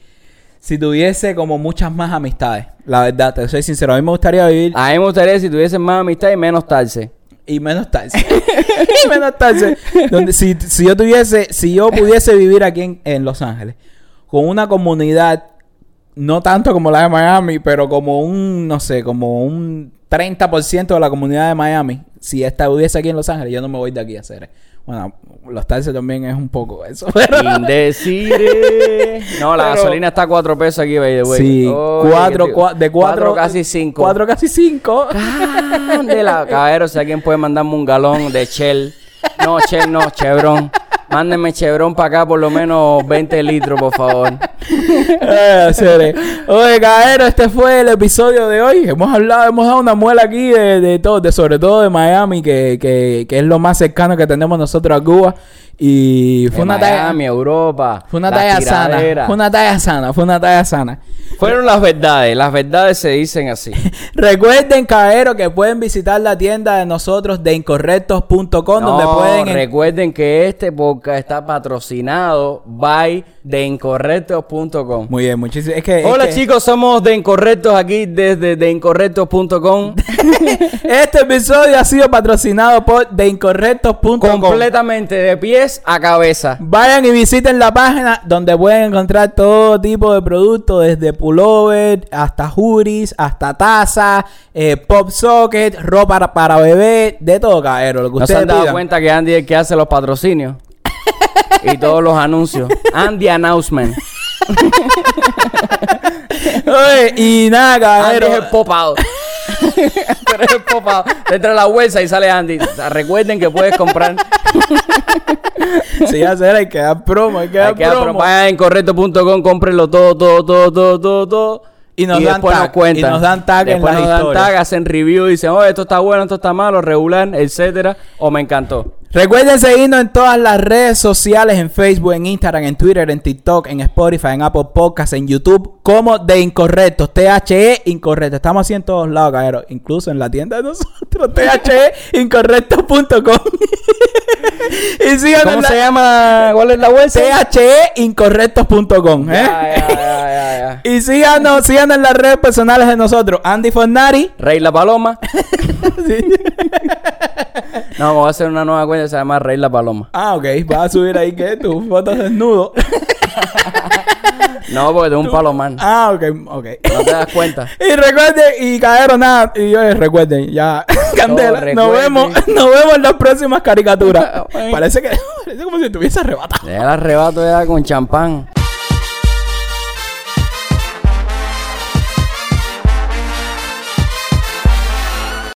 si tuviese como muchas más amistades. La verdad, te soy sincero, a mí me gustaría vivir A mí me gustaría si tuviesen más amistad y menos tarse. y menos tarde. y menos. <laughs> Donde si, si yo tuviese, si yo pudiese vivir aquí en, en Los Ángeles con una comunidad no tanto como la de Miami, pero como un, no sé, como un 30% de la comunidad de Miami, si esta estuviese aquí en Los Ángeles, yo no me voy de aquí a hacer. Bueno, los taxis también es un poco eso. <laughs> pero- Indecire. No, la Pero- gasolina está a cuatro pesos aquí, by the way. Sí, cuatro, cua- de cuatro, casi cinco. Cuatro casi cinco. Candela. Caballero, si alguien puede mandarme un galón de Shell. No, Shell no, Chevron. Mándenme Chevron para acá por lo menos 20 litros, por favor. Eh. Oye, Caero, este fue el episodio de hoy. Hemos hablado, hemos dado una muela aquí de, de todo, de, sobre todo de Miami, que, que, que es lo más cercano que tenemos nosotros a Cuba. Y fue De una Miami, talla. Europa. Fue una la talla sana. Fue una talla sana. Fue una talla sana. Fueron las verdades. Las verdades se dicen así. <laughs> Recuerden, Caero, que pueden visitar la tienda de nosotros de incorrectos.com, donde No, pueden. en- recuerden que este podcast está patrocinado by deincorrectos.com. Muy bien, muchísimas. Es que, es Hola que chicos, somos de Incorrectos aquí desde deincorrectos.com. <laughs> <laughs> Este episodio ha sido patrocinado por deincorrectos.com. completamente de pies a cabeza. Vayan y visiten la página donde pueden encontrar todo tipo de productos, desde pullover hasta hoodies, hasta taza, eh, pop socket, ropa para, para bebé, de todo, caballero. Lo que ¿No se han dado pidan. cuenta que Andy es el que hace los patrocinios? <laughs> y todos los anuncios. Andy Announcement. <laughs> Oye, y nada, Andy caballero. es el pop out. Tú eres el. Entra la bolsa y sale Andy. Recuerden que puedes comprar. <laughs> Sí, hacer, hay que dar promo, hay que dar Hay que dar promo. promo. Vayan a incorrecto.com, cómprenlo todo, todo, todo, todo, todo, todo. Y nos dan después tag, nos cuentan. y nos dan tag en Después las nos dan historias. tag, hacen review dicen, oh, esto está bueno, esto está malo, regular, etcétera. O me encantó. Recuerden seguirnos en todas las redes sociales, en Facebook, en Instagram, en Twitter, en TikTok, en Spotify, en Apple Podcasts, en YouTube, como de Incorrectos, THE Incorrecto. Estamos así en todos lados, cabrón. Incluso en la tienda de nosotros, <laughs> THE Incorrectos.com. <laughs> y síganos ¿Cómo en la- se llama? ¿Cuál es la website? THE Incorrectos.com. ¿eh? Ya, ya, ya, ya, ya. <laughs> Y síganos, síganos en las redes personales de nosotros. Andy Fornari. Rey la Paloma. No, voy a hacer una nueva cuenta que se llama Rey la Paloma. Ah, ok. Vas a subir ahí que tus fotos desnudo. No, porque tengo un palomar. ah, ok, ok. No te das cuenta. <laughs> Y recuerden, y cayeron nada, y oye, recuerden, ya, <laughs> Candela, recuerden. nos vemos, nos vemos en las próximas caricaturas. <laughs> Parece que, parece como si estuviese arrebatado. El arrebato ya con champán.